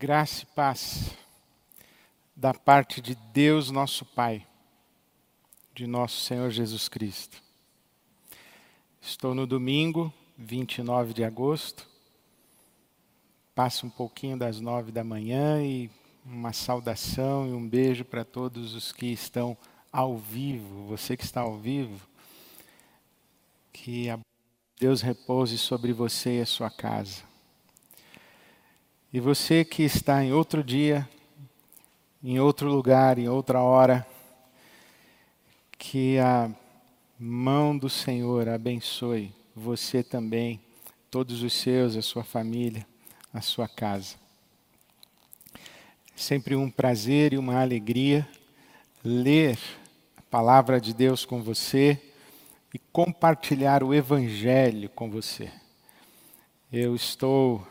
Graça e paz da parte de Deus, nosso Pai, de nosso Senhor Jesus Cristo. Estou no domingo, 29 de agosto. Passa um pouquinho das nove da manhã e uma saudação e um beijo para todos os que estão ao vivo. Você que está ao vivo, que Deus repouse sobre você e a sua casa. E você que está em outro dia, em outro lugar, em outra hora, que a mão do Senhor abençoe você também, todos os seus, a sua família, a sua casa. Sempre um prazer e uma alegria ler a palavra de Deus com você e compartilhar o Evangelho com você. Eu estou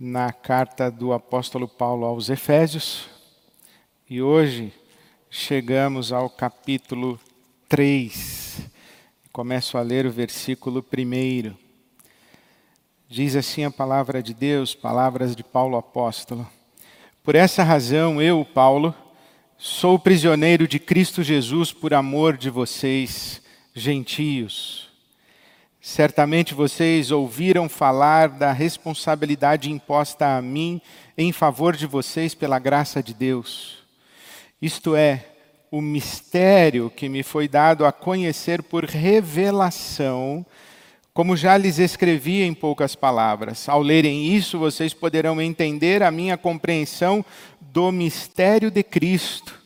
na carta do apóstolo Paulo aos Efésios. E hoje chegamos ao capítulo 3. Começo a ler o versículo 1. Diz assim a palavra de Deus, palavras de Paulo apóstolo. Por essa razão, eu, Paulo, sou prisioneiro de Cristo Jesus por amor de vocês, gentios Certamente vocês ouviram falar da responsabilidade imposta a mim em favor de vocês pela graça de Deus. Isto é, o mistério que me foi dado a conhecer por revelação, como já lhes escrevi em poucas palavras. Ao lerem isso, vocês poderão entender a minha compreensão do mistério de Cristo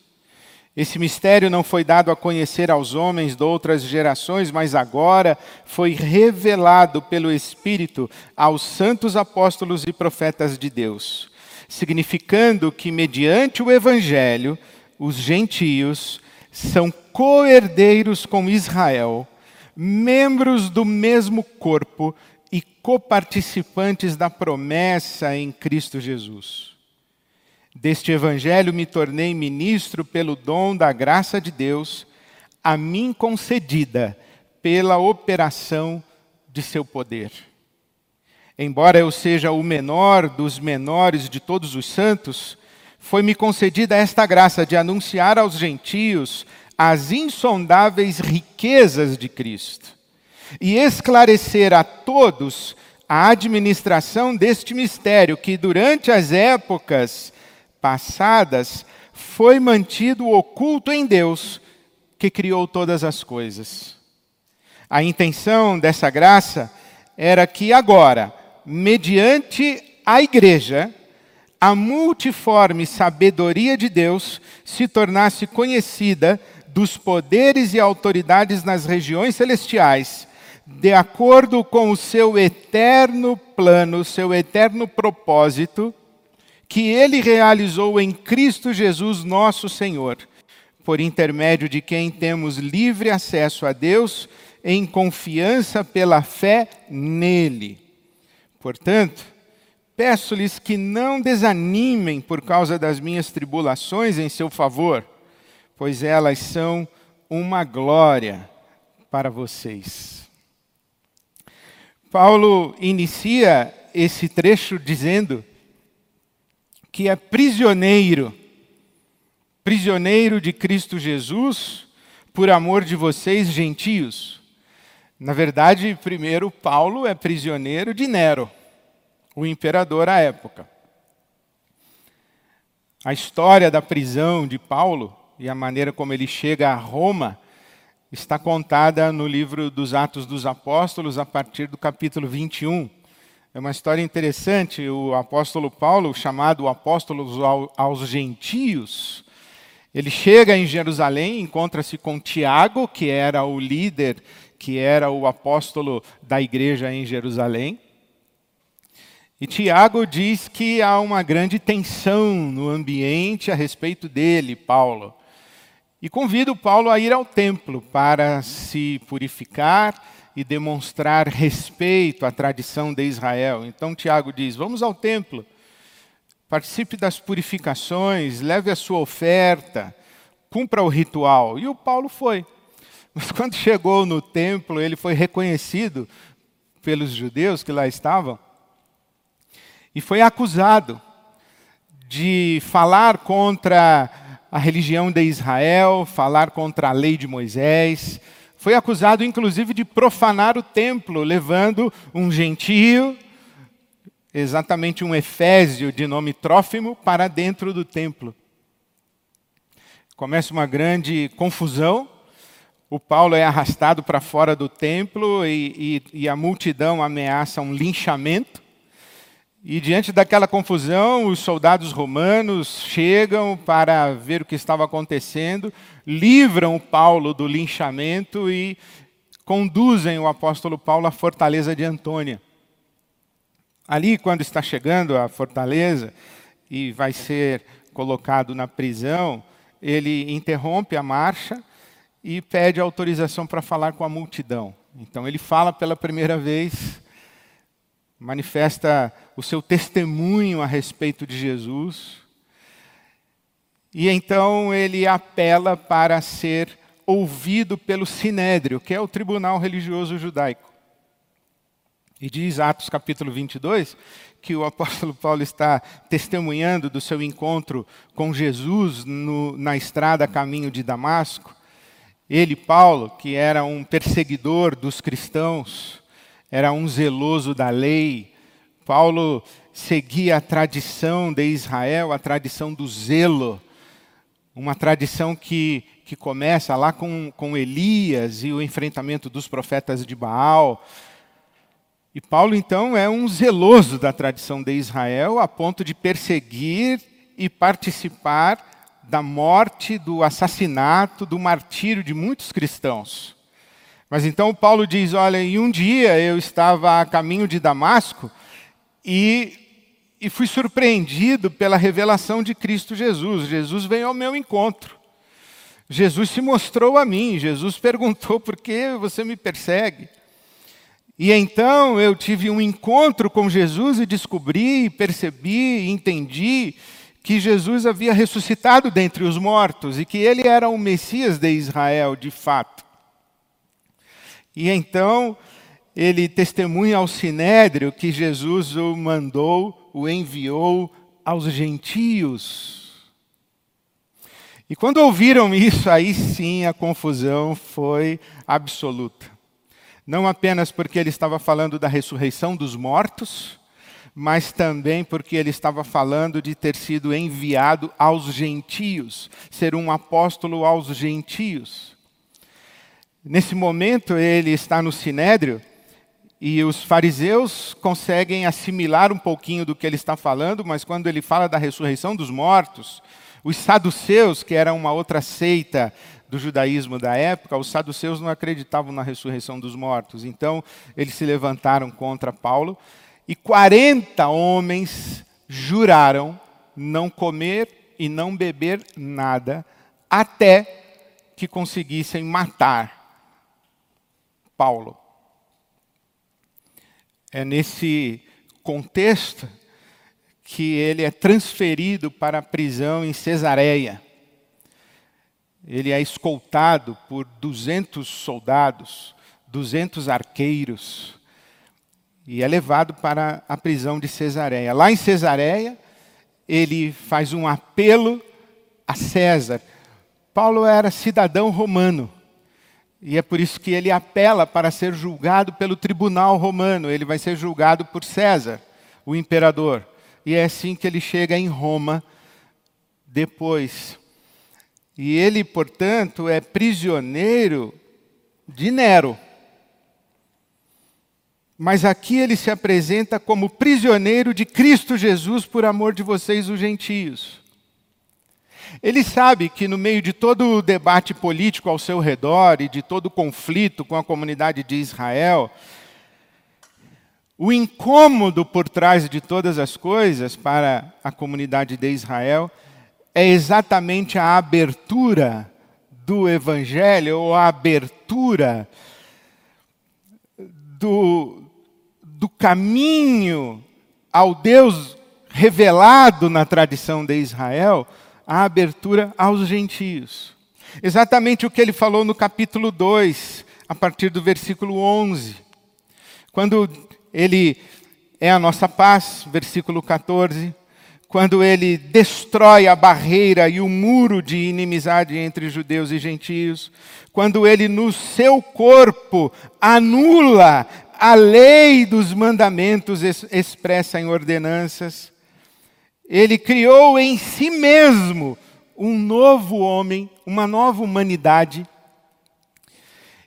esse mistério não foi dado a conhecer aos homens de outras gerações, mas agora foi revelado pelo Espírito aos santos apóstolos e profetas de Deus, significando que, mediante o Evangelho, os gentios são co-herdeiros com Israel, membros do mesmo corpo e coparticipantes da promessa em Cristo Jesus. Deste evangelho me tornei ministro pelo dom da graça de Deus, a mim concedida pela operação de seu poder. Embora eu seja o menor dos menores de todos os santos, foi-me concedida esta graça de anunciar aos gentios as insondáveis riquezas de Cristo e esclarecer a todos a administração deste mistério que durante as épocas passadas, foi mantido oculto em Deus, que criou todas as coisas. A intenção dessa graça era que agora, mediante a igreja, a multiforme sabedoria de Deus se tornasse conhecida dos poderes e autoridades nas regiões celestiais, de acordo com o seu eterno plano, seu eterno propósito que ele realizou em Cristo Jesus, nosso Senhor, por intermédio de quem temos livre acesso a Deus em confiança pela fé nele. Portanto, peço-lhes que não desanimem por causa das minhas tribulações em seu favor, pois elas são uma glória para vocês. Paulo inicia esse trecho dizendo que é prisioneiro, prisioneiro de Cristo Jesus, por amor de vocês, gentios. Na verdade, primeiro, Paulo é prisioneiro de Nero, o imperador à época. A história da prisão de Paulo e a maneira como ele chega a Roma está contada no livro dos Atos dos Apóstolos, a partir do capítulo 21. É uma história interessante. O apóstolo Paulo, chamado apóstolo aos gentios, ele chega em Jerusalém, encontra-se com Tiago, que era o líder, que era o apóstolo da igreja em Jerusalém. E Tiago diz que há uma grande tensão no ambiente a respeito dele, Paulo. E convida Paulo a ir ao templo para se purificar e demonstrar respeito à tradição de Israel. Então Tiago diz: vamos ao templo, participe das purificações, leve a sua oferta, cumpra o ritual. E o Paulo foi. Mas quando chegou no templo, ele foi reconhecido pelos judeus que lá estavam e foi acusado de falar contra a religião de Israel, falar contra a lei de Moisés. Foi acusado, inclusive, de profanar o templo, levando um gentio, exatamente um efésio de nome Trófimo, para dentro do templo. Começa uma grande confusão. O Paulo é arrastado para fora do templo e, e, e a multidão ameaça um linchamento. E diante daquela confusão, os soldados romanos chegam para ver o que estava acontecendo, livram Paulo do linchamento e conduzem o apóstolo Paulo à fortaleza de Antônia. Ali, quando está chegando à fortaleza e vai ser colocado na prisão, ele interrompe a marcha e pede autorização para falar com a multidão. Então, ele fala pela primeira vez manifesta o seu testemunho a respeito de Jesus. E então ele apela para ser ouvido pelo Sinédrio, que é o tribunal religioso judaico. E diz Atos capítulo 22 que o apóstolo Paulo está testemunhando do seu encontro com Jesus no, na estrada a caminho de Damasco. Ele, Paulo, que era um perseguidor dos cristãos, era um zeloso da lei. Paulo seguia a tradição de Israel, a tradição do zelo, uma tradição que, que começa lá com, com Elias e o enfrentamento dos profetas de Baal. E Paulo, então, é um zeloso da tradição de Israel, a ponto de perseguir e participar da morte, do assassinato, do martírio de muitos cristãos. Mas então Paulo diz: Olha, em um dia eu estava a caminho de Damasco e, e fui surpreendido pela revelação de Cristo Jesus. Jesus veio ao meu encontro. Jesus se mostrou a mim. Jesus perguntou: Por que você me persegue? E então eu tive um encontro com Jesus e descobri, percebi, entendi que Jesus havia ressuscitado dentre os mortos e que ele era o Messias de Israel, de fato. E então ele testemunha ao sinédrio que Jesus o mandou, o enviou aos gentios. E quando ouviram isso, aí sim a confusão foi absoluta. Não apenas porque ele estava falando da ressurreição dos mortos, mas também porque ele estava falando de ter sido enviado aos gentios, ser um apóstolo aos gentios. Nesse momento, ele está no sinédrio e os fariseus conseguem assimilar um pouquinho do que ele está falando, mas quando ele fala da ressurreição dos mortos, os saduceus, que era uma outra seita do judaísmo da época, os saduceus não acreditavam na ressurreição dos mortos. Então, eles se levantaram contra Paulo e 40 homens juraram não comer e não beber nada até que conseguissem matar Paulo. É nesse contexto que ele é transferido para a prisão em Cesareia. Ele é escoltado por 200 soldados, 200 arqueiros, e é levado para a prisão de Cesareia. Lá em Cesareia, ele faz um apelo a César. Paulo era cidadão romano. E é por isso que ele apela para ser julgado pelo tribunal romano. Ele vai ser julgado por César, o imperador. E é assim que ele chega em Roma depois. E ele, portanto, é prisioneiro de Nero. Mas aqui ele se apresenta como prisioneiro de Cristo Jesus por amor de vocês, os gentios. Ele sabe que no meio de todo o debate político ao seu redor e de todo o conflito com a comunidade de Israel, o incômodo por trás de todas as coisas para a comunidade de Israel é exatamente a abertura do Evangelho, ou a abertura do, do caminho ao Deus revelado na tradição de Israel a abertura aos gentios. Exatamente o que ele falou no capítulo 2, a partir do versículo 11. Quando ele é a nossa paz, versículo 14, quando ele destrói a barreira e o muro de inimizade entre judeus e gentios, quando ele no seu corpo anula a lei dos mandamentos expressa em ordenanças, ele criou em si mesmo um novo homem, uma nova humanidade.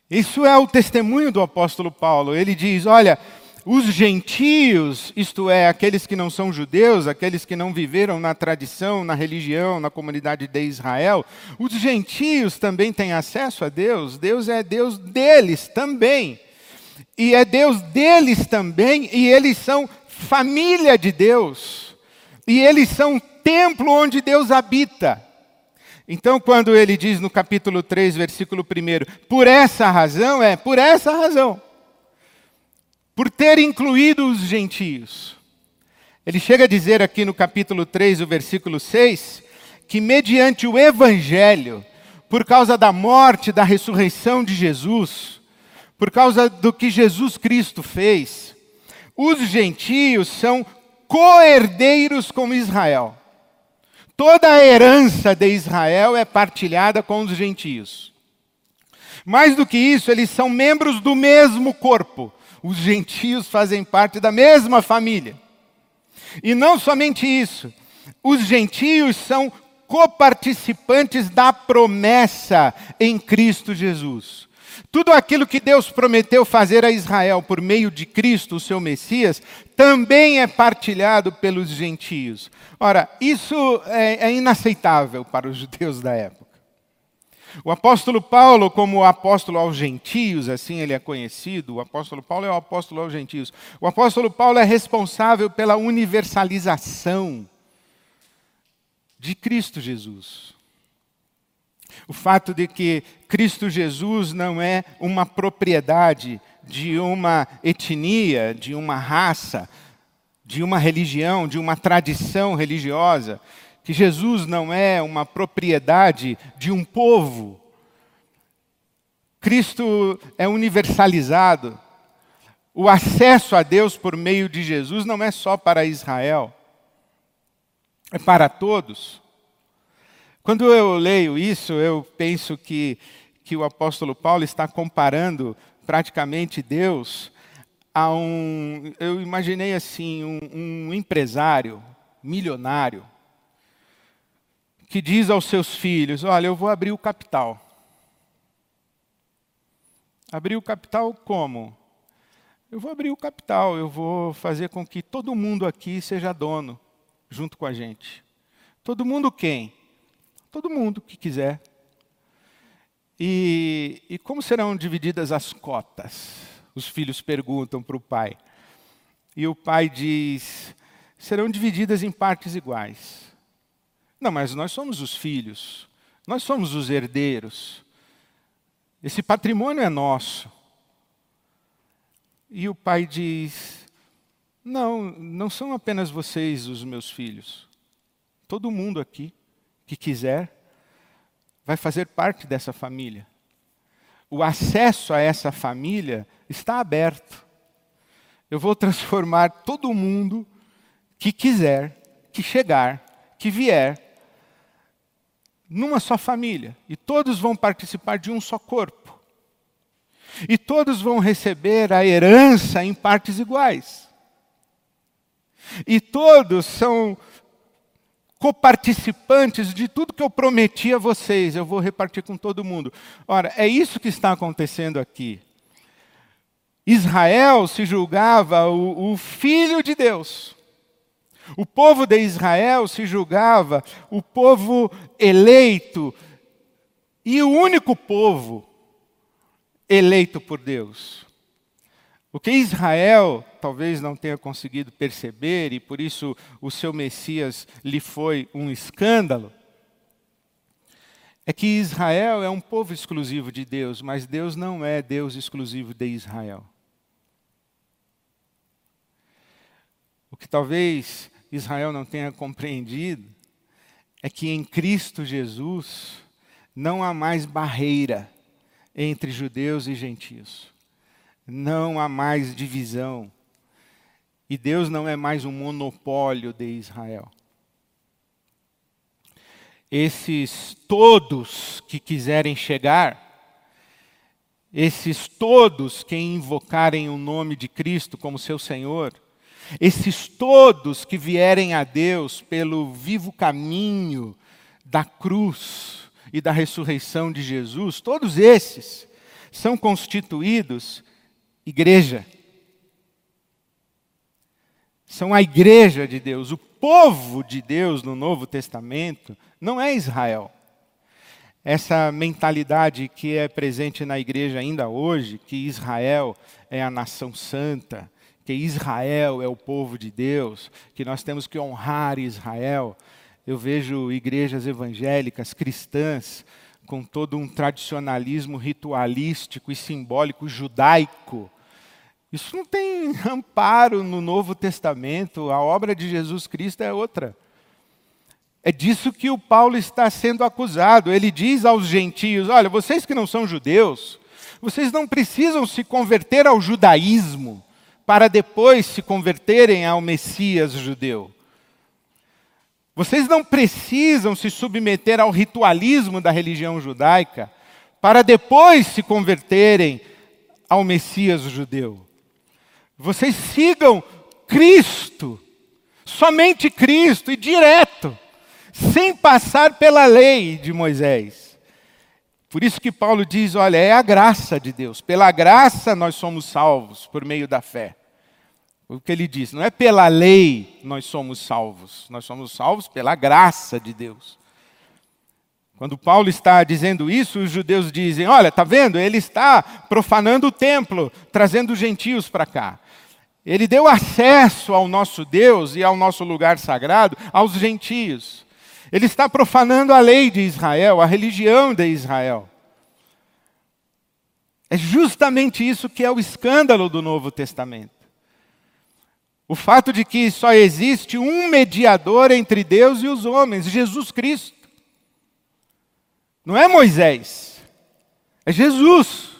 Isso é o testemunho do apóstolo Paulo. Ele diz: Olha, os gentios, isto é, aqueles que não são judeus, aqueles que não viveram na tradição, na religião, na comunidade de Israel, os gentios também têm acesso a Deus. Deus é Deus deles também. E é Deus deles também, e eles são família de Deus. E eles são templo onde Deus habita. Então, quando ele diz no capítulo 3, versículo 1, por essa razão, é por essa razão por ter incluído os gentios. Ele chega a dizer aqui no capítulo 3, o versículo 6, que mediante o evangelho, por causa da morte, da ressurreição de Jesus, por causa do que Jesus Cristo fez, os gentios são coerdeiros com Israel. Toda a herança de Israel é partilhada com os gentios. Mais do que isso, eles são membros do mesmo corpo os gentios fazem parte da mesma família. E não somente isso, os gentios são coparticipantes da promessa em Cristo Jesus. Tudo aquilo que Deus prometeu fazer a Israel por meio de Cristo, o seu Messias, também é partilhado pelos gentios. Ora, isso é, é inaceitável para os judeus da época. O apóstolo Paulo, como o apóstolo aos gentios, assim ele é conhecido, o apóstolo Paulo é o apóstolo aos gentios. O apóstolo Paulo é responsável pela universalização de Cristo Jesus. O fato de que Cristo Jesus não é uma propriedade de uma etnia, de uma raça, de uma religião, de uma tradição religiosa, que Jesus não é uma propriedade de um povo. Cristo é universalizado. O acesso a Deus por meio de Jesus não é só para Israel, é para todos. Quando eu leio isso, eu penso que, que o apóstolo Paulo está comparando praticamente Deus a um. Eu imaginei assim: um, um empresário milionário que diz aos seus filhos: Olha, eu vou abrir o capital. Abrir o capital como? Eu vou abrir o capital, eu vou fazer com que todo mundo aqui seja dono, junto com a gente. Todo mundo quem? Todo mundo que quiser. E, e como serão divididas as cotas? Os filhos perguntam para o pai. E o pai diz: serão divididas em partes iguais. Não, mas nós somos os filhos, nós somos os herdeiros. Esse patrimônio é nosso. E o pai diz: Não, não são apenas vocês os meus filhos. Todo mundo aqui que quiser vai fazer parte dessa família. O acesso a essa família está aberto. Eu vou transformar todo mundo que quiser, que chegar, que vier, numa só família, e todos vão participar de um só corpo. E todos vão receber a herança em partes iguais. E todos são coparticipantes de tudo que eu prometi a vocês, eu vou repartir com todo mundo. Ora, é isso que está acontecendo aqui. Israel se julgava o, o filho de Deus. O povo de Israel se julgava o povo eleito e o único povo eleito por Deus. O que Israel talvez não tenha conseguido perceber, e por isso o seu Messias lhe foi um escândalo, é que Israel é um povo exclusivo de Deus, mas Deus não é Deus exclusivo de Israel. O que talvez Israel não tenha compreendido é que em Cristo Jesus não há mais barreira entre judeus e gentios. Não há mais divisão. E Deus não é mais um monopólio de Israel. esses todos que quiserem chegar, esses todos que invocarem o nome de Cristo como seu Senhor, esses todos que vierem a Deus pelo vivo caminho da cruz e da ressurreição de Jesus, todos esses são constituídos igreja. São a igreja de Deus. O povo de Deus no Novo Testamento não é Israel. Essa mentalidade que é presente na igreja ainda hoje, que Israel é a nação santa, que Israel é o povo de Deus, que nós temos que honrar Israel. Eu vejo igrejas evangélicas, cristãs, com todo um tradicionalismo ritualístico e simbólico judaico. Isso não tem amparo no Novo Testamento, a obra de Jesus Cristo é outra. É disso que o Paulo está sendo acusado. Ele diz aos gentios: olha, vocês que não são judeus, vocês não precisam se converter ao judaísmo para depois se converterem ao Messias judeu. Vocês não precisam se submeter ao ritualismo da religião judaica para depois se converterem ao Messias judeu. Vocês sigam Cristo, somente Cristo e direto sem passar pela lei de Moisés. Por isso que Paulo diz: olha, é a graça de Deus. Pela graça nós somos salvos por meio da fé. O que ele diz, não é pela lei nós somos salvos, nós somos salvos pela graça de Deus. Quando Paulo está dizendo isso, os judeus dizem: Olha, está vendo? Ele está profanando o templo, trazendo gentios para cá. Ele deu acesso ao nosso Deus e ao nosso lugar sagrado aos gentios. Ele está profanando a lei de Israel, a religião de Israel. É justamente isso que é o escândalo do Novo Testamento. O fato de que só existe um mediador entre Deus e os homens, Jesus Cristo. Não é Moisés, é Jesus.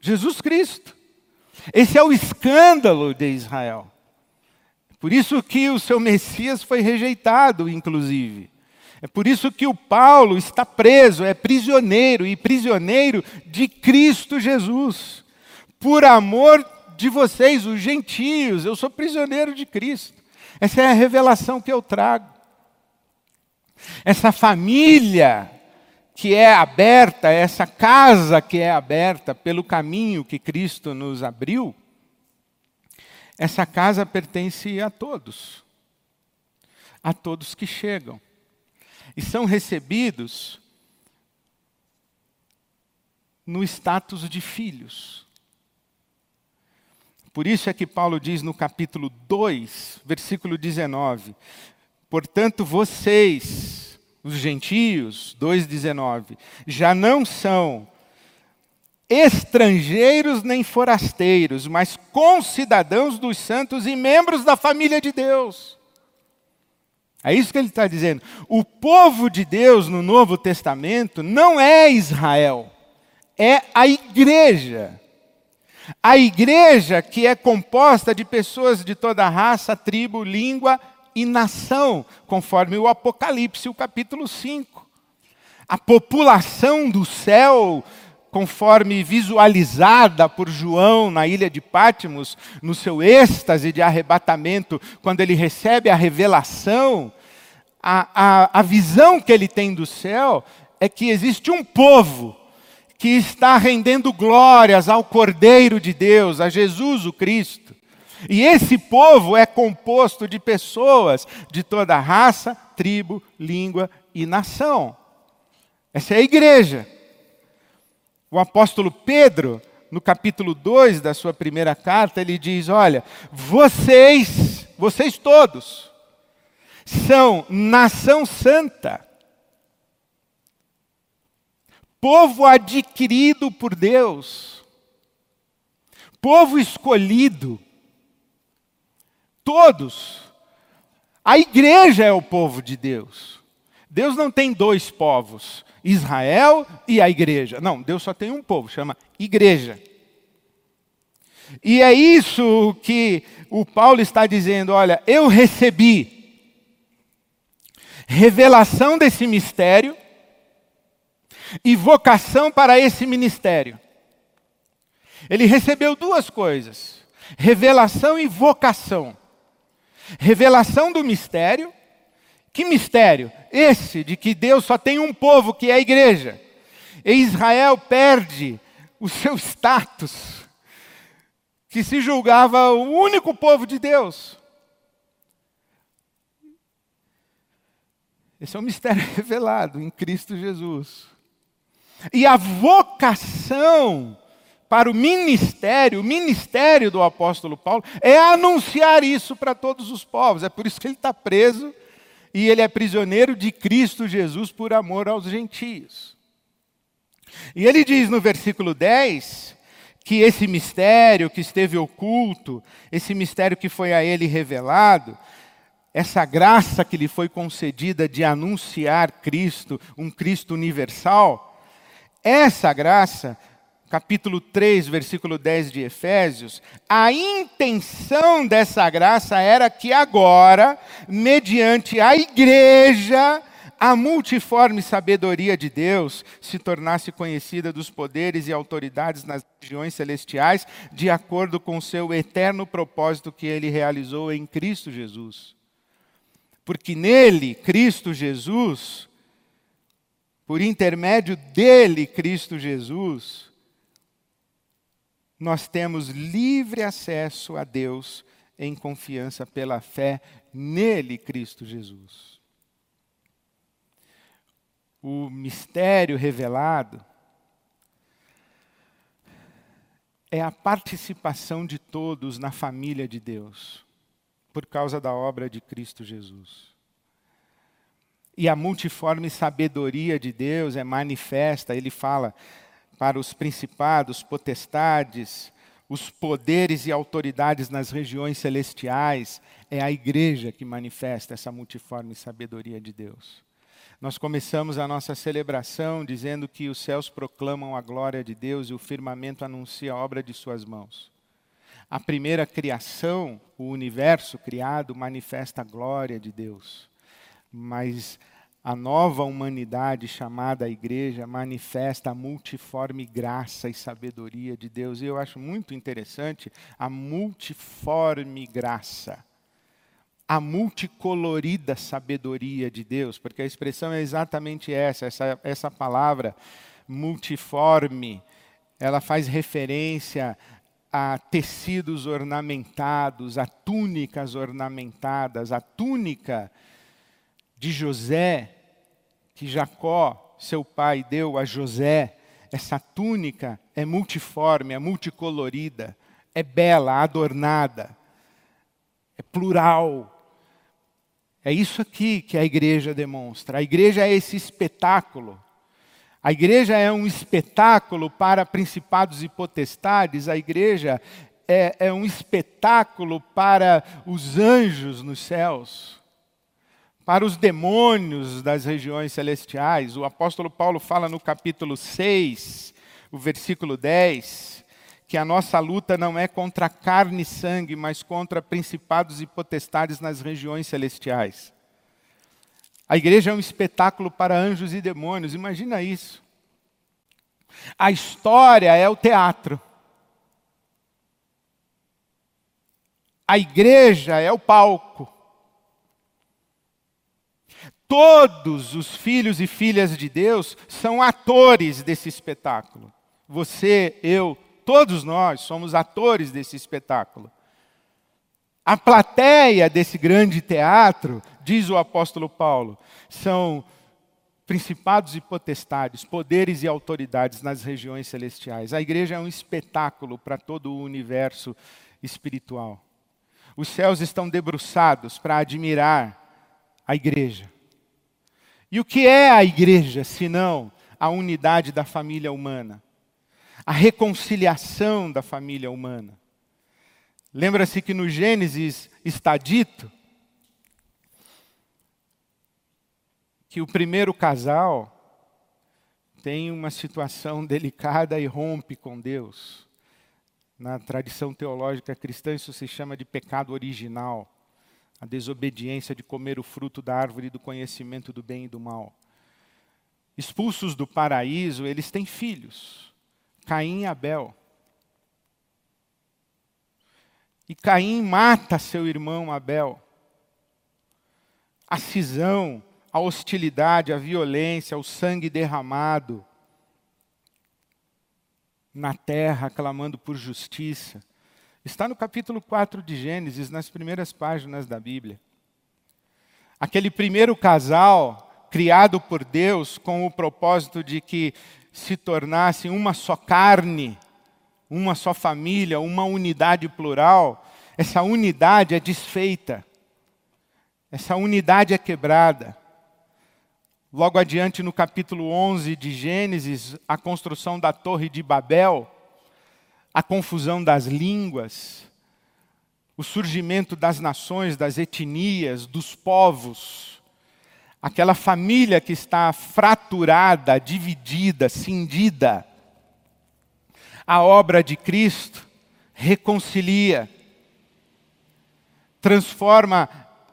Jesus Cristo. Esse é o escândalo de Israel. Por isso que o seu Messias foi rejeitado, inclusive. É por isso que o Paulo está preso, é prisioneiro e prisioneiro de Cristo Jesus. Por amor de vocês, os gentios, eu sou prisioneiro de Cristo. Essa é a revelação que eu trago. Essa família que é aberta, essa casa que é aberta pelo caminho que Cristo nos abriu, essa casa pertence a todos. A todos que chegam e são recebidos no status de filhos. Por isso é que Paulo diz no capítulo 2, versículo 19: Portanto, vocês, os gentios, 2,19, já não são estrangeiros nem forasteiros, mas concidadãos dos santos e membros da família de Deus. É isso que ele está dizendo. O povo de Deus no Novo Testamento não é Israel, é a igreja. A igreja que é composta de pessoas de toda raça, tribo, língua e nação, conforme o Apocalipse, o capítulo 5. A população do céu conforme visualizada por João na ilha de Pátimos, no seu êxtase de arrebatamento, quando ele recebe a revelação, a, a, a visão que ele tem do céu é que existe um povo que está rendendo glórias ao Cordeiro de Deus, a Jesus o Cristo. E esse povo é composto de pessoas de toda raça, tribo, língua e nação. Essa é a igreja. O apóstolo Pedro, no capítulo 2 da sua primeira carta, ele diz: Olha, vocês, vocês todos, são nação santa, povo adquirido por Deus, povo escolhido, todos. A igreja é o povo de Deus. Deus não tem dois povos. Israel e a igreja. Não, Deus só tem um povo, chama igreja. E é isso que o Paulo está dizendo: olha, eu recebi. revelação desse mistério e vocação para esse ministério. Ele recebeu duas coisas: revelação e vocação. Revelação do mistério. Que mistério? Esse de que Deus só tem um povo, que é a igreja. E Israel perde o seu status, que se julgava o único povo de Deus. Esse é um mistério revelado em Cristo Jesus. E a vocação para o ministério, o ministério do apóstolo Paulo, é anunciar isso para todos os povos. É por isso que ele está preso e ele é prisioneiro de Cristo Jesus por amor aos gentios. E ele diz no versículo 10 que esse mistério que esteve oculto, esse mistério que foi a ele revelado, essa graça que lhe foi concedida de anunciar Cristo, um Cristo universal, essa graça, capítulo 3, versículo 10 de Efésios, a intenção dessa graça era que agora, mediante a igreja, a multiforme sabedoria de Deus se tornasse conhecida dos poderes e autoridades nas regiões celestiais, de acordo com o seu eterno propósito que ele realizou em Cristo Jesus. Porque nele, Cristo Jesus, por intermédio dele, Cristo Jesus, nós temos livre acesso a Deus em confiança pela fé nele, Cristo Jesus o mistério revelado é a participação de todos na família de Deus, por causa da obra de Cristo Jesus. E a multiforme sabedoria de Deus é manifesta, ele fala para os principados, potestades, os poderes e autoridades nas regiões celestiais, é a igreja que manifesta essa multiforme sabedoria de Deus. Nós começamos a nossa celebração dizendo que os céus proclamam a glória de Deus e o firmamento anuncia a obra de suas mãos. A primeira criação, o universo criado, manifesta a glória de Deus. Mas a nova humanidade chamada igreja manifesta a multiforme graça e sabedoria de Deus. E eu acho muito interessante a multiforme graça a multicolorida sabedoria de Deus, porque a expressão é exatamente essa, essa, essa palavra multiforme, ela faz referência a tecidos ornamentados, a túnicas ornamentadas, a túnica de José, que Jacó, seu pai, deu a José, essa túnica é multiforme, é multicolorida, é bela, adornada, é plural, é isso aqui que a igreja demonstra. A igreja é esse espetáculo. A igreja é um espetáculo para principados e potestades, a igreja é, é um espetáculo para os anjos nos céus, para os demônios das regiões celestiais. O apóstolo Paulo fala no capítulo 6, o versículo 10 que a nossa luta não é contra carne e sangue, mas contra principados e potestades nas regiões celestiais. A igreja é um espetáculo para anjos e demônios, imagina isso. A história é o teatro. A igreja é o palco. Todos os filhos e filhas de Deus são atores desse espetáculo. Você, eu, Todos nós somos atores desse espetáculo. A plateia desse grande teatro, diz o apóstolo Paulo, são principados e potestades, poderes e autoridades nas regiões celestiais. A igreja é um espetáculo para todo o universo espiritual. Os céus estão debruçados para admirar a igreja. E o que é a igreja, senão a unidade da família humana? a reconciliação da família humana. Lembra-se que no Gênesis está dito que o primeiro casal tem uma situação delicada e rompe com Deus. Na tradição teológica cristã, isso se chama de pecado original. A desobediência de comer o fruto da árvore do conhecimento do bem e do mal. Expulsos do paraíso, eles têm filhos, Caim e Abel. E Caim mata seu irmão Abel. A cisão, a hostilidade, a violência, o sangue derramado na terra, clamando por justiça. Está no capítulo 4 de Gênesis, nas primeiras páginas da Bíblia. Aquele primeiro casal, criado por Deus com o propósito de que se tornasse uma só carne, uma só família, uma unidade plural, essa unidade é desfeita, essa unidade é quebrada. Logo adiante, no capítulo 11 de Gênesis, a construção da Torre de Babel a confusão das línguas, o surgimento das nações, das etnias, dos povos, aquela família que está fraturada, dividida, cindida. A obra de Cristo reconcilia, transforma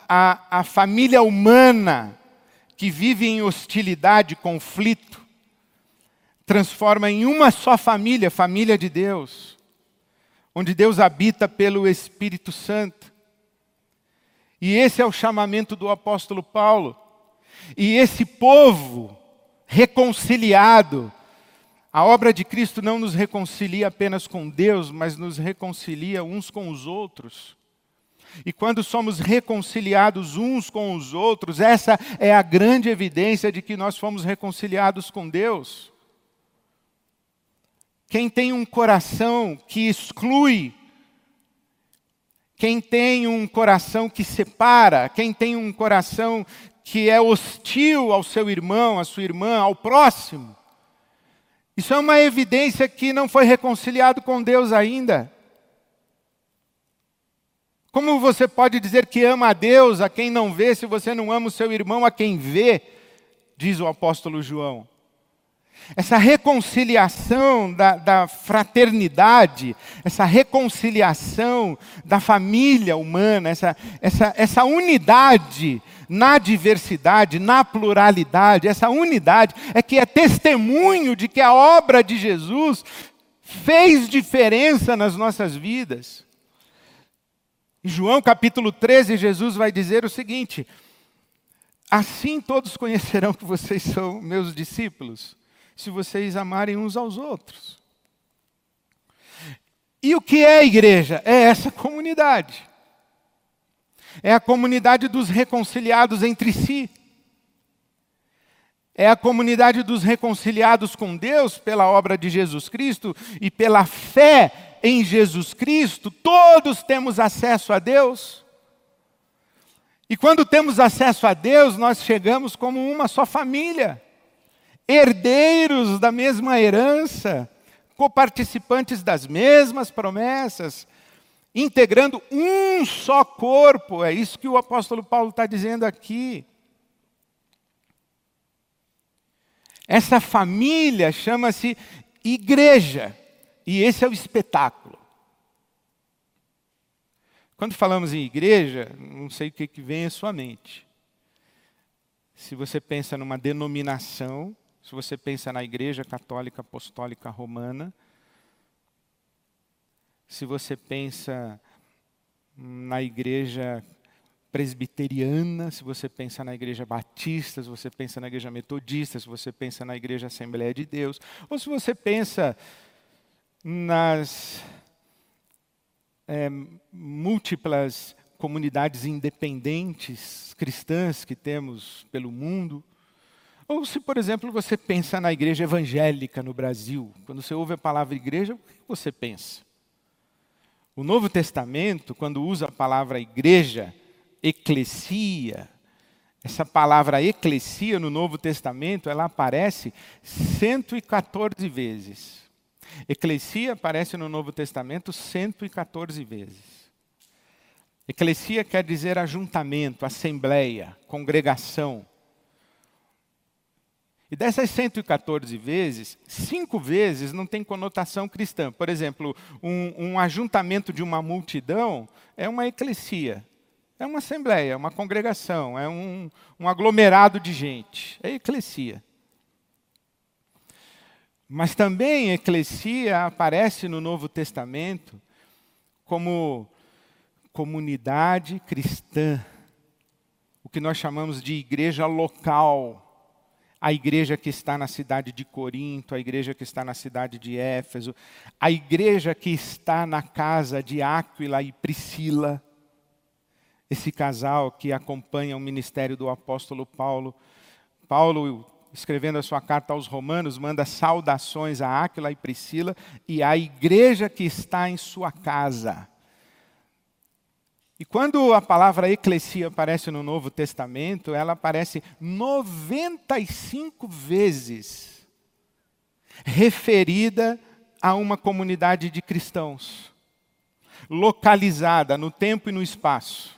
a, a família humana que vive em hostilidade, conflito, transforma em uma só família, família de Deus, onde Deus habita pelo Espírito Santo. E esse é o chamamento do apóstolo Paulo. E esse povo reconciliado, a obra de Cristo não nos reconcilia apenas com Deus, mas nos reconcilia uns com os outros. E quando somos reconciliados uns com os outros, essa é a grande evidência de que nós fomos reconciliados com Deus. Quem tem um coração que exclui, quem tem um coração que separa, quem tem um coração que é hostil ao seu irmão, à sua irmã, ao próximo, isso é uma evidência que não foi reconciliado com Deus ainda. Como você pode dizer que ama a Deus a quem não vê, se você não ama o seu irmão a quem vê? Diz o apóstolo João. Essa reconciliação da, da, fraternidade, essa reconciliação da família humana, essa, essa, essa unidade na diversidade, na pluralidade, essa unidade é que é testemunho de que a obra de Jesus fez diferença nas nossas vidas. Em João capítulo 13, Jesus vai dizer o seguinte: Assim todos conhecerão que vocês são meus discípulos se vocês amarem uns aos outros. E o que é a igreja? É essa comunidade. É a comunidade dos reconciliados entre si. É a comunidade dos reconciliados com Deus pela obra de Jesus Cristo e pela fé em Jesus Cristo. Todos temos acesso a Deus. E quando temos acesso a Deus, nós chegamos como uma só família herdeiros da mesma herança, coparticipantes das mesmas promessas, integrando um só corpo. É isso que o apóstolo Paulo está dizendo aqui. Essa família chama-se igreja, e esse é o espetáculo. Quando falamos em igreja, não sei o que, vem à sua mente. Se você pensa numa denominação, se você pensa na Igreja Católica Apostólica Romana, se você pensa na Igreja Presbiteriana, se você pensa na Igreja Batista, se você pensa na Igreja Metodista, se você pensa na Igreja Assembleia de Deus, ou se você pensa nas é, múltiplas comunidades independentes cristãs que temos pelo mundo, ou se, por exemplo, você pensa na igreja evangélica no Brasil, quando você ouve a palavra igreja, o que você pensa? O Novo Testamento, quando usa a palavra igreja, eclesia, essa palavra eclesia no Novo Testamento, ela aparece 114 vezes. Eclesia aparece no Novo Testamento 114 vezes. Eclesia quer dizer ajuntamento, assembleia, congregação. E dessas 114 vezes, cinco vezes não tem conotação cristã. Por exemplo, um, um ajuntamento de uma multidão é uma eclesia. É uma assembleia, é uma congregação, é um, um aglomerado de gente. É eclesia. Mas também eclesia aparece no Novo Testamento como comunidade cristã, o que nós chamamos de igreja local. A igreja que está na cidade de Corinto, a igreja que está na cidade de Éfeso, a igreja que está na casa de Áquila e Priscila, esse casal que acompanha o ministério do apóstolo Paulo. Paulo escrevendo a sua carta aos Romanos, manda saudações a Áquila e Priscila e à igreja que está em sua casa. E quando a palavra eclesia aparece no Novo Testamento, ela aparece 95 vezes referida a uma comunidade de cristãos, localizada no tempo e no espaço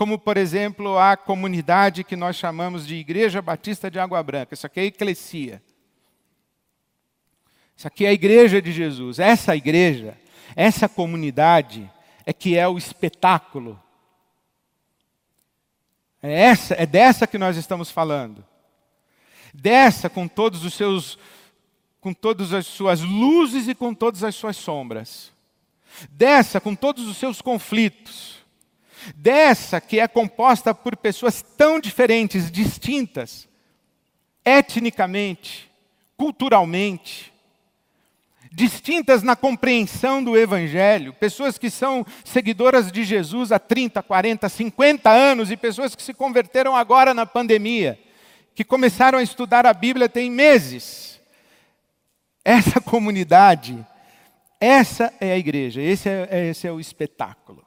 como, por exemplo, a comunidade que nós chamamos de Igreja Batista de Água Branca. Isso aqui é a eclesia. Isso aqui é a igreja de Jesus. Essa igreja, essa comunidade é que é o espetáculo. É, essa, é dessa que nós estamos falando. Dessa com todos os seus com todas as suas luzes e com todas as suas sombras. Dessa com todos os seus conflitos dessa que é composta por pessoas tão diferentes, distintas, etnicamente, culturalmente, distintas na compreensão do Evangelho, pessoas que são seguidoras de Jesus há 30, 40, 50 anos e pessoas que se converteram agora na pandemia, que começaram a estudar a Bíblia tem meses. Essa comunidade, essa é a igreja, esse é, esse é o espetáculo.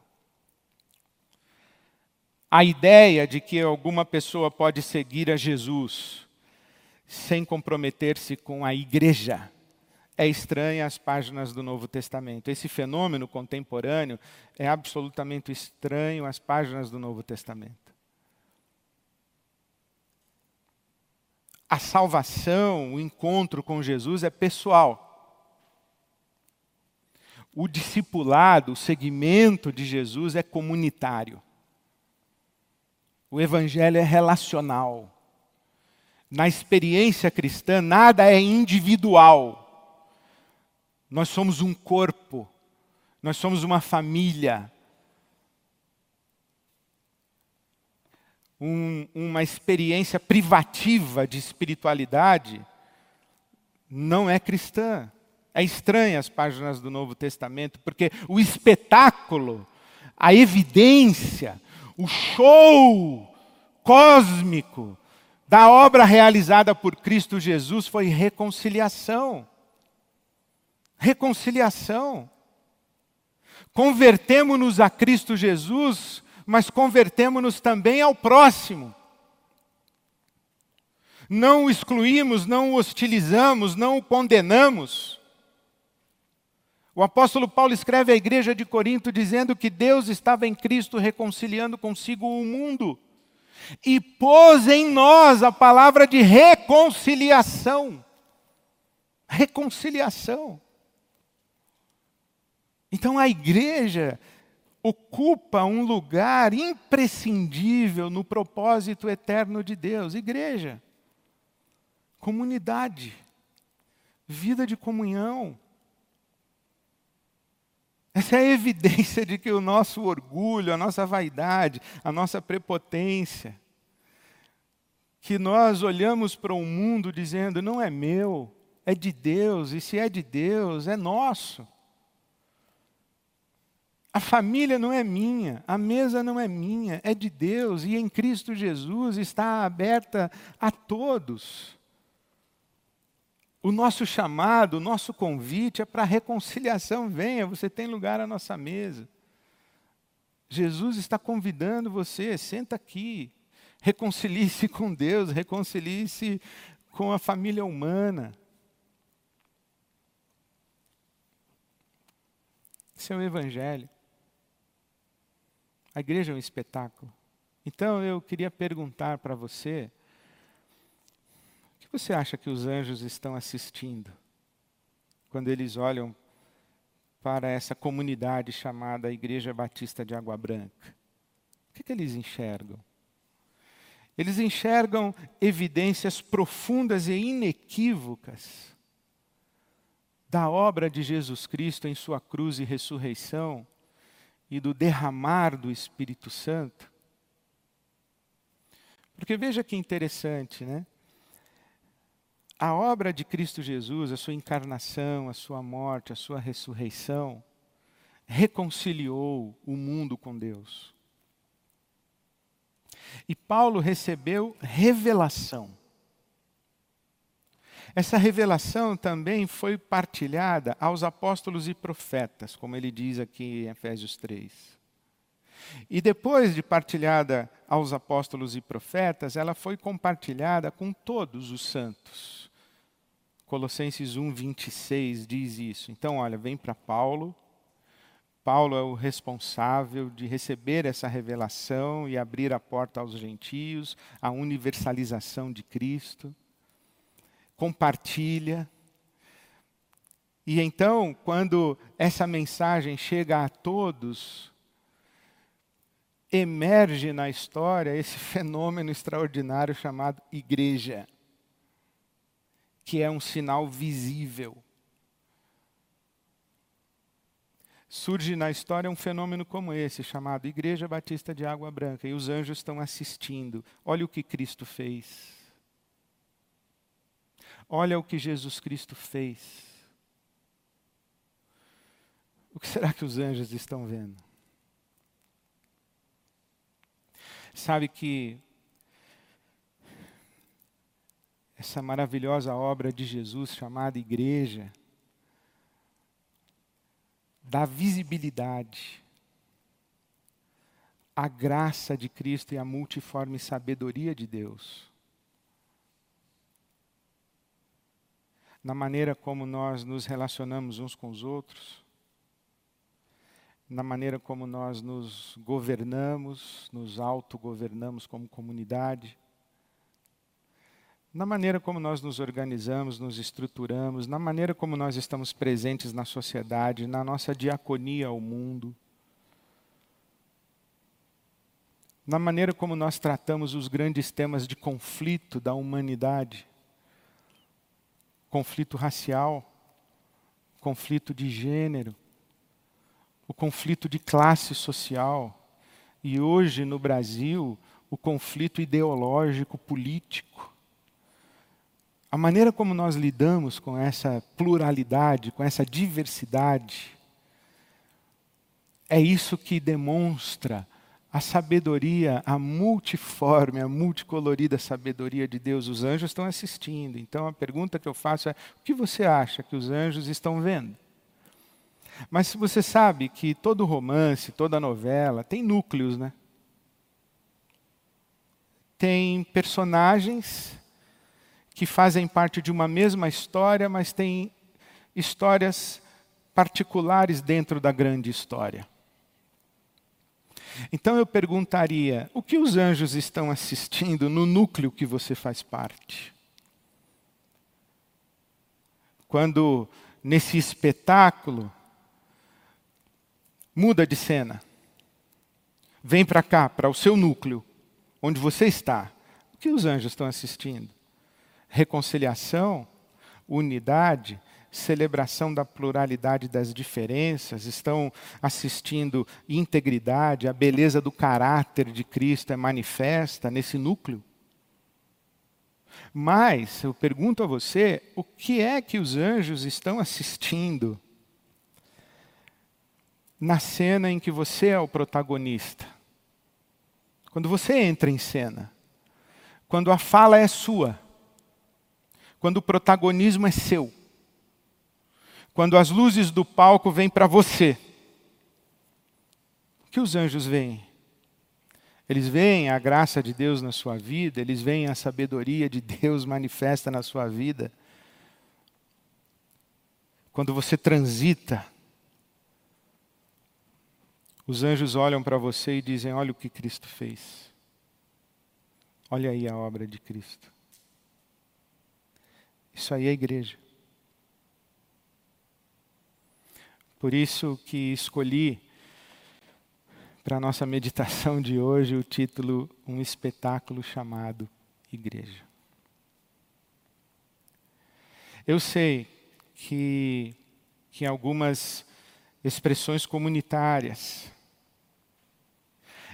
A ideia de que alguma pessoa pode seguir a Jesus sem comprometer-se com a igreja é estranha às páginas do Novo Testamento. Esse fenômeno contemporâneo é absolutamente estranho às páginas do Novo Testamento. A salvação, o encontro com Jesus é pessoal. O discipulado, o seguimento de Jesus é comunitário. O evangelho é relacional. Na experiência cristã, nada é individual. Nós somos um corpo, nós somos uma família. Um, uma experiência privativa de espiritualidade não é cristã. É estranha as páginas do Novo Testamento, porque o espetáculo, a evidência, o show cósmico da obra realizada por Cristo Jesus foi reconciliação. Reconciliação. Convertemos-nos a Cristo Jesus, mas convertemos-nos também ao próximo. Não o excluímos, não o hostilizamos, não o condenamos. O apóstolo Paulo escreve à igreja de Corinto dizendo que Deus estava em Cristo reconciliando consigo o mundo e pôs em nós a palavra de reconciliação. Reconciliação. Então a igreja ocupa um lugar imprescindível no propósito eterno de Deus. Igreja, comunidade, vida de comunhão. Essa é a evidência de que o nosso orgulho, a nossa vaidade, a nossa prepotência, que nós olhamos para o um mundo dizendo, não é meu, é de Deus, e se é de Deus, é nosso. A família não é minha, a mesa não é minha, é de Deus, e em Cristo Jesus está aberta a todos. O nosso chamado, o nosso convite é para reconciliação. Venha, você tem lugar à nossa mesa. Jesus está convidando você, senta aqui, reconcilie-se com Deus, reconcilie-se com a família humana. Esse é o Evangelho. A igreja é um espetáculo. Então eu queria perguntar para você você acha que os anjos estão assistindo quando eles olham para essa comunidade chamada Igreja Batista de Água Branca? O que, que eles enxergam? Eles enxergam evidências profundas e inequívocas da obra de Jesus Cristo em Sua cruz e ressurreição e do derramar do Espírito Santo. Porque veja que interessante, né? A obra de Cristo Jesus, a sua encarnação, a sua morte, a sua ressurreição, reconciliou o mundo com Deus. E Paulo recebeu revelação. Essa revelação também foi partilhada aos apóstolos e profetas, como ele diz aqui em Efésios 3. E depois de partilhada aos apóstolos e profetas, ela foi compartilhada com todos os santos. Colossenses 1, 26 diz isso. Então, olha, vem para Paulo, Paulo é o responsável de receber essa revelação e abrir a porta aos gentios, a universalização de Cristo. Compartilha. E então, quando essa mensagem chega a todos, emerge na história esse fenômeno extraordinário chamado igreja, que é um sinal visível surge na história um fenômeno como esse, chamado Igreja Batista de Água Branca, e os anjos estão assistindo. Olha o que Cristo fez. Olha o que Jesus Cristo fez. O que será que os anjos estão vendo? Sabe que essa maravilhosa obra de Jesus chamada igreja, dá visibilidade à graça de Cristo e à multiforme sabedoria de Deus. Na maneira como nós nos relacionamos uns com os outros, na maneira como nós nos governamos, nos autogovernamos como comunidade, na maneira como nós nos organizamos, nos estruturamos, na maneira como nós estamos presentes na sociedade, na nossa diaconia ao mundo, na maneira como nós tratamos os grandes temas de conflito da humanidade conflito racial, conflito de gênero, o conflito de classe social. E hoje no Brasil o conflito ideológico político. A maneira como nós lidamos com essa pluralidade, com essa diversidade, é isso que demonstra a sabedoria, a multiforme, a multicolorida sabedoria de Deus. Os anjos estão assistindo. Então a pergunta que eu faço é: o que você acha que os anjos estão vendo? Mas se você sabe que todo romance, toda novela tem núcleos, né? Tem personagens que fazem parte de uma mesma história, mas têm histórias particulares dentro da grande história. Então eu perguntaria: o que os anjos estão assistindo no núcleo que você faz parte? Quando nesse espetáculo muda de cena, vem para cá, para o seu núcleo, onde você está, o que os anjos estão assistindo? reconciliação, unidade, celebração da pluralidade das diferenças, estão assistindo integridade, a beleza do caráter de Cristo é manifesta nesse núcleo. Mas eu pergunto a você, o que é que os anjos estão assistindo na cena em que você é o protagonista? Quando você entra em cena, quando a fala é sua, quando o protagonismo é seu. Quando as luzes do palco vêm para você. O que os anjos veem? Eles veem a graça de Deus na sua vida, eles veem a sabedoria de Deus manifesta na sua vida. Quando você transita, os anjos olham para você e dizem: Olha o que Cristo fez. Olha aí a obra de Cristo. Isso aí é igreja. Por isso que escolhi para a nossa meditação de hoje o título Um espetáculo chamado Igreja. Eu sei que, que algumas expressões comunitárias,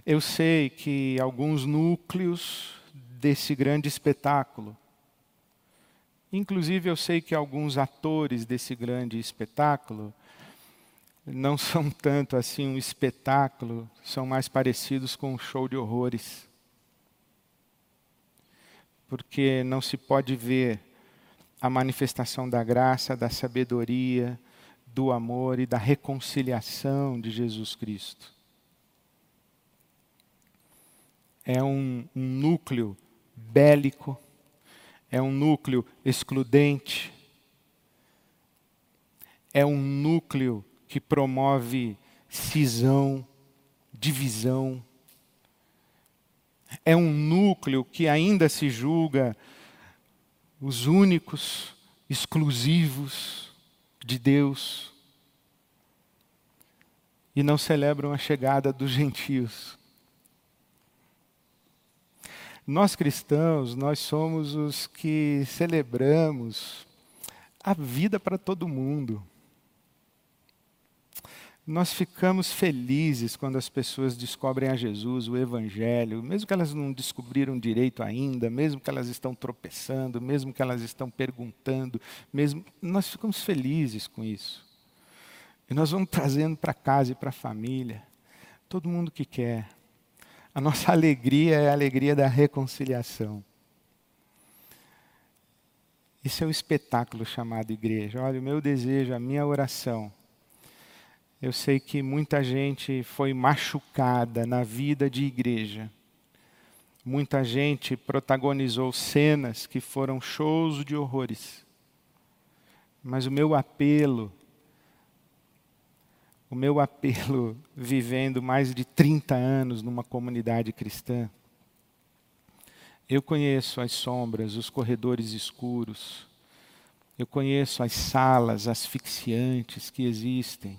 eu sei que alguns núcleos desse grande espetáculo, inclusive eu sei que alguns atores desse grande espetáculo, não são tanto assim um espetáculo, são mais parecidos com um show de horrores. Porque não se pode ver a manifestação da graça, da sabedoria, do amor e da reconciliação de Jesus Cristo. É um, um núcleo bélico, é um núcleo excludente, é um núcleo que promove cisão, divisão. É um núcleo que ainda se julga os únicos, exclusivos de Deus e não celebram a chegada dos gentios. Nós cristãos, nós somos os que celebramos a vida para todo mundo. Nós ficamos felizes quando as pessoas descobrem a Jesus, o Evangelho, mesmo que elas não descobriram direito ainda, mesmo que elas estão tropeçando, mesmo que elas estão perguntando, mesmo nós ficamos felizes com isso. E nós vamos trazendo para casa e para a família todo mundo que quer. A nossa alegria é a alegria da reconciliação. Esse é o espetáculo chamado igreja. Olha, o meu desejo, a minha oração eu sei que muita gente foi machucada na vida de igreja. Muita gente protagonizou cenas que foram shows de horrores. Mas o meu apelo, o meu apelo vivendo mais de 30 anos numa comunidade cristã, eu conheço as sombras, os corredores escuros, eu conheço as salas asfixiantes que existem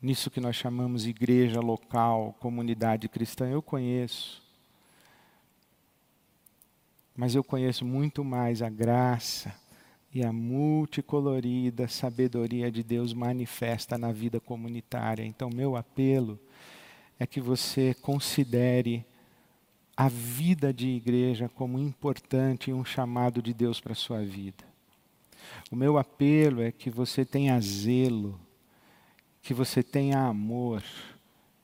nisso que nós chamamos igreja local, comunidade cristã, eu conheço. Mas eu conheço muito mais a graça e a multicolorida sabedoria de Deus manifesta na vida comunitária. Então, meu apelo é que você considere a vida de igreja como importante e um chamado de Deus para a sua vida. O meu apelo é que você tenha zelo que você tenha amor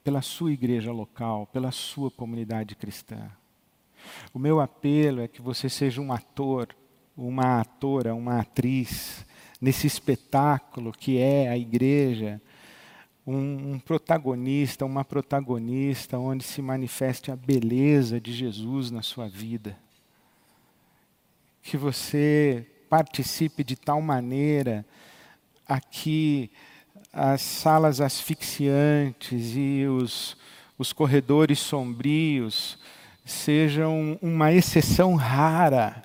pela sua igreja local, pela sua comunidade cristã. O meu apelo é que você seja um ator, uma atora, uma atriz nesse espetáculo que é a igreja, um, um, protagonista, uma protagonista onde se manifeste a beleza de Jesus na sua vida. Que você participe de tal maneira a que as salas asfixiantes e os, os corredores sombrios sejam uma exceção rara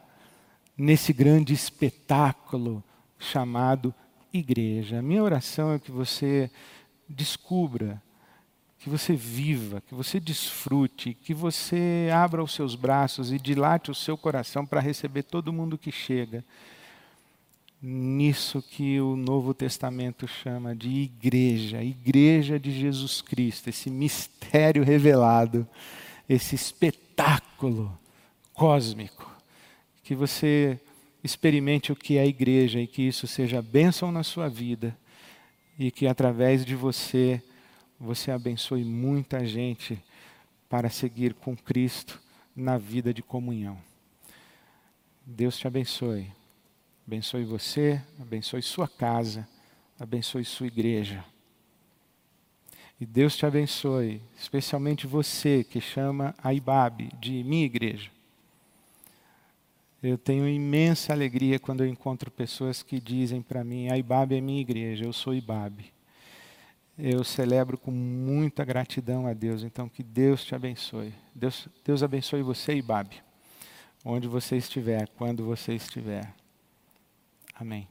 nesse grande espetáculo chamado igreja. Minha oração é que você descubra, que você viva, que você desfrute, que você abra os seus braços e dilate o seu coração para receber todo mundo que chega nisso que o Novo Testamento chama de igreja, igreja de Jesus Cristo, esse mistério revelado, esse espetáculo cósmico. Que você experimente o que é a igreja e que isso seja bênção na sua vida e que através de você você abençoe muita gente para seguir com Cristo na vida de comunhão. Deus te abençoe. Abençoe você, abençoe sua casa, abençoe sua igreja. E Deus te abençoe, especialmente você que chama a IBAB de minha igreja. Eu tenho imensa alegria quando eu encontro pessoas que dizem para mim: a IBAB é minha igreja, eu sou IBAB. Eu celebro com muita gratidão a Deus, então que Deus te abençoe. Deus, Deus abençoe você, IBAB, onde você estiver, quando você estiver. Amém.